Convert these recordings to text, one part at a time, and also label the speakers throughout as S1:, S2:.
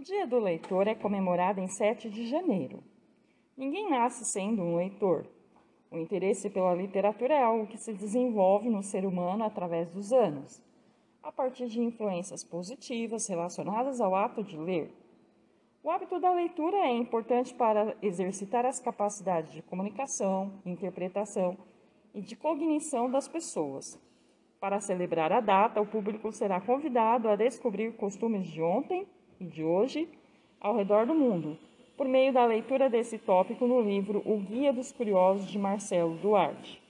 S1: O Dia do Leitor é comemorado em 7 de janeiro. Ninguém nasce sendo um leitor. O interesse pela literatura é algo que se desenvolve no ser humano através dos anos, a partir de influências positivas relacionadas ao ato de ler. O hábito da leitura é importante para exercitar as capacidades de comunicação, interpretação e de cognição das pessoas. Para celebrar a data, o público será convidado a descobrir costumes de ontem de hoje ao redor do mundo, por meio da leitura desse tópico no livro O Guia dos Curiosos de Marcelo Duarte.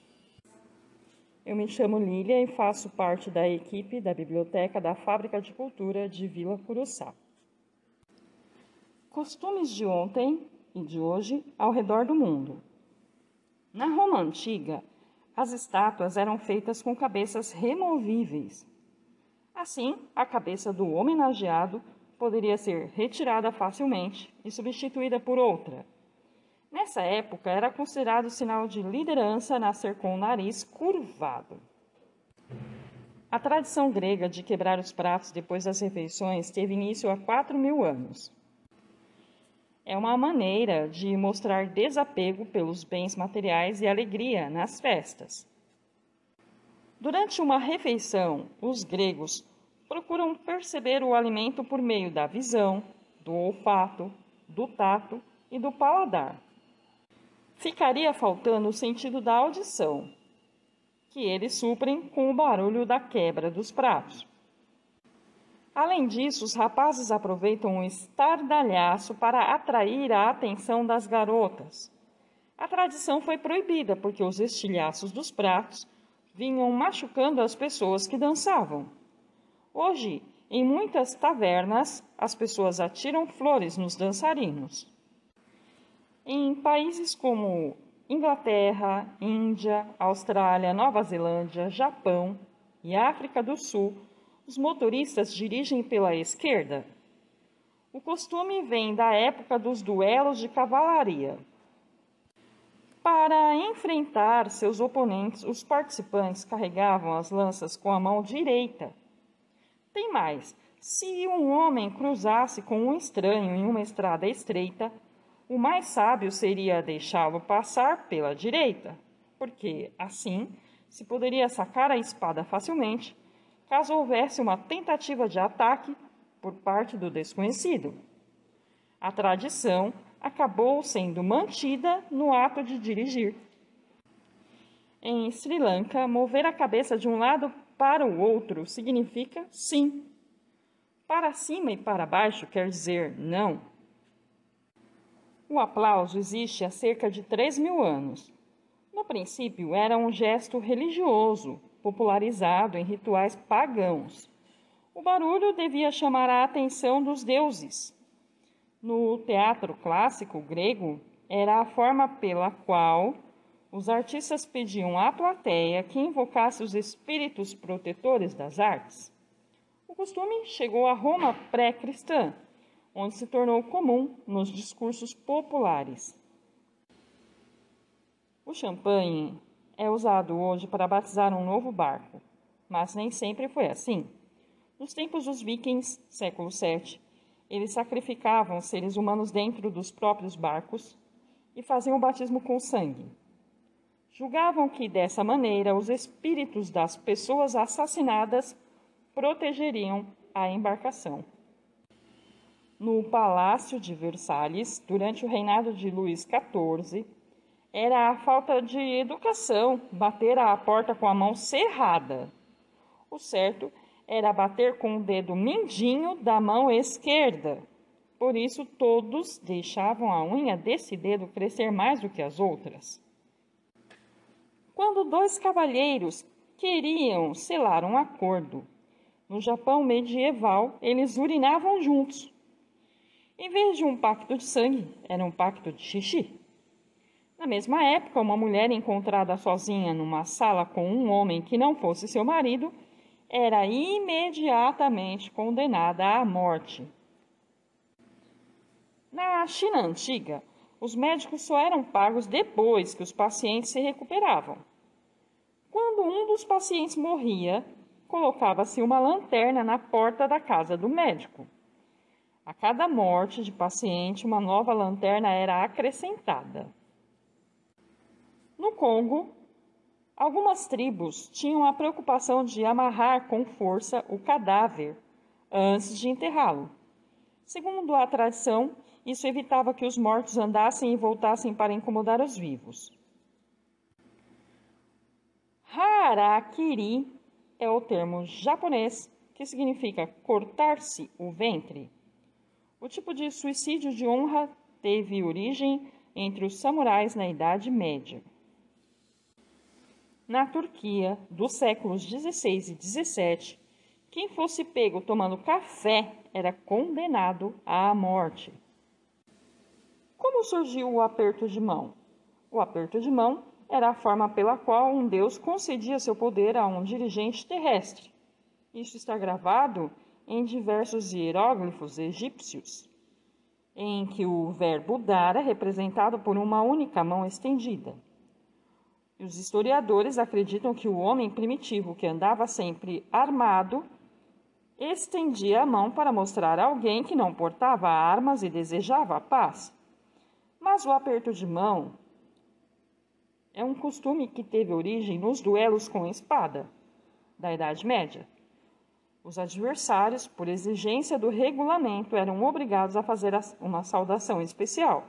S1: Eu me chamo Lília e faço parte da equipe da Biblioteca da Fábrica de Cultura de Vila Curuçá. Costumes de ontem e de hoje ao redor do mundo. Na Roma antiga, as estátuas eram feitas com cabeças removíveis. Assim, a cabeça do homenageado poderia ser retirada facilmente e substituída por outra. Nessa época, era considerado sinal de liderança nascer com o nariz curvado. A tradição grega de quebrar os pratos depois das refeições teve início há 4 mil anos. É uma maneira de mostrar desapego pelos bens materiais e alegria nas festas. Durante uma refeição, os gregos procuram perceber o alimento por meio da visão, do olfato, do tato e do paladar. Ficaria faltando o sentido da audição, que eles suprem com o barulho da quebra dos pratos. Além disso, os rapazes aproveitam um estardalhaço para atrair a atenção das garotas. A tradição foi proibida porque os estilhaços dos pratos vinham machucando as pessoas que dançavam. Hoje, em muitas tavernas, as pessoas atiram flores nos dançarinos. Em países como Inglaterra, Índia, Austrália, Nova Zelândia, Japão e África do Sul, os motoristas dirigem pela esquerda. O costume vem da época dos duelos de cavalaria. Para enfrentar seus oponentes, os participantes carregavam as lanças com a mão direita tem mais: se um homem cruzasse com um estranho em uma estrada estreita, o mais sábio seria deixá-lo passar pela direita, porque assim se poderia sacar a espada facilmente caso houvesse uma tentativa de ataque por parte do desconhecido. A tradição acabou sendo mantida no ato de dirigir. Em Sri Lanka, mover a cabeça de um lado para o outro significa sim. Para cima e para baixo quer dizer não. O aplauso existe há cerca de 3 mil anos. No princípio, era um gesto religioso, popularizado em rituais pagãos. O barulho devia chamar a atenção dos deuses. No teatro clássico grego, era a forma pela qual os artistas pediam à plateia que invocasse os espíritos protetores das artes. O costume chegou a Roma pré-cristã, onde se tornou comum nos discursos populares. O champanhe é usado hoje para batizar um novo barco, mas nem sempre foi assim. Nos tempos dos vikings, século VII, eles sacrificavam seres humanos dentro dos próprios barcos e faziam o batismo com sangue. Julgavam que dessa maneira os espíritos das pessoas assassinadas protegeriam a embarcação. No Palácio de Versalhes, durante o reinado de Luís XIV, era a falta de educação bater à porta com a mão cerrada. O certo era bater com o dedo mindinho da mão esquerda. Por isso, todos deixavam a unha desse dedo crescer mais do que as outras. Quando dois cavalheiros queriam selar um acordo, no Japão medieval, eles urinavam juntos. Em vez de um pacto de sangue, era um pacto de xixi. Na mesma época, uma mulher encontrada sozinha numa sala com um homem que não fosse seu marido era imediatamente condenada à morte. Na China antiga, os médicos só eram pagos depois que os pacientes se recuperavam. Quando um dos pacientes morria, colocava-se uma lanterna na porta da casa do médico. A cada morte de paciente, uma nova lanterna era acrescentada. No Congo, algumas tribos tinham a preocupação de amarrar com força o cadáver antes de enterrá-lo. Segundo a tradição, isso evitava que os mortos andassem e voltassem para incomodar os vivos. Harakiri é o termo japonês que significa cortar-se o ventre. O tipo de suicídio de honra teve origem entre os samurais na Idade Média. Na Turquia, dos séculos 16 e 17, quem fosse pego tomando café era condenado à morte. Como surgiu o aperto de mão? O aperto de mão era a forma pela qual um deus concedia seu poder a um dirigente terrestre. Isso está gravado em diversos hieróglifos egípcios, em que o verbo dar é representado por uma única mão estendida. Os historiadores acreditam que o homem primitivo, que andava sempre armado, estendia a mão para mostrar a alguém que não portava armas e desejava a paz. Mas o aperto de mão é um costume que teve origem nos duelos com espada da Idade Média. Os adversários, por exigência do regulamento, eram obrigados a fazer uma saudação especial.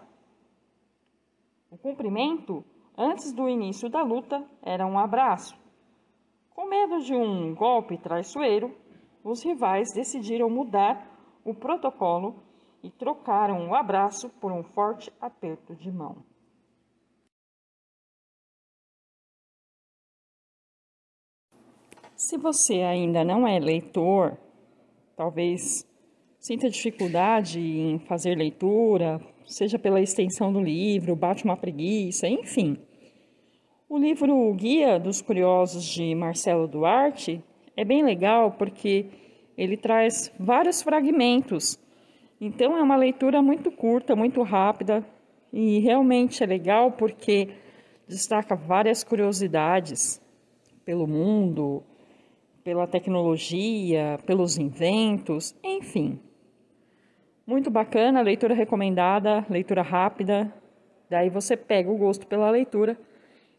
S1: O cumprimento, antes do início da luta, era um abraço. Com medo de um golpe traiçoeiro, os rivais decidiram mudar o protocolo e trocaram o abraço por um forte aperto de mão. Se você ainda não é leitor, talvez sinta dificuldade em fazer leitura, seja pela extensão do livro, bate uma preguiça, enfim. O livro Guia dos Curiosos de Marcelo Duarte é bem legal porque ele traz vários fragmentos então é uma leitura muito curta, muito rápida e realmente é legal porque destaca várias curiosidades pelo mundo, pela tecnologia, pelos inventos, enfim. Muito bacana, leitura recomendada, leitura rápida. Daí você pega o gosto pela leitura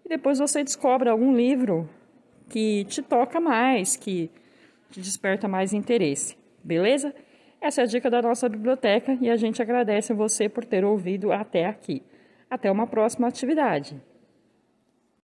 S1: e depois você descobre algum livro que te toca mais, que te desperta mais interesse. Beleza? Essa é a dica da nossa biblioteca e a gente agradece a você por ter ouvido até aqui. Até uma próxima atividade.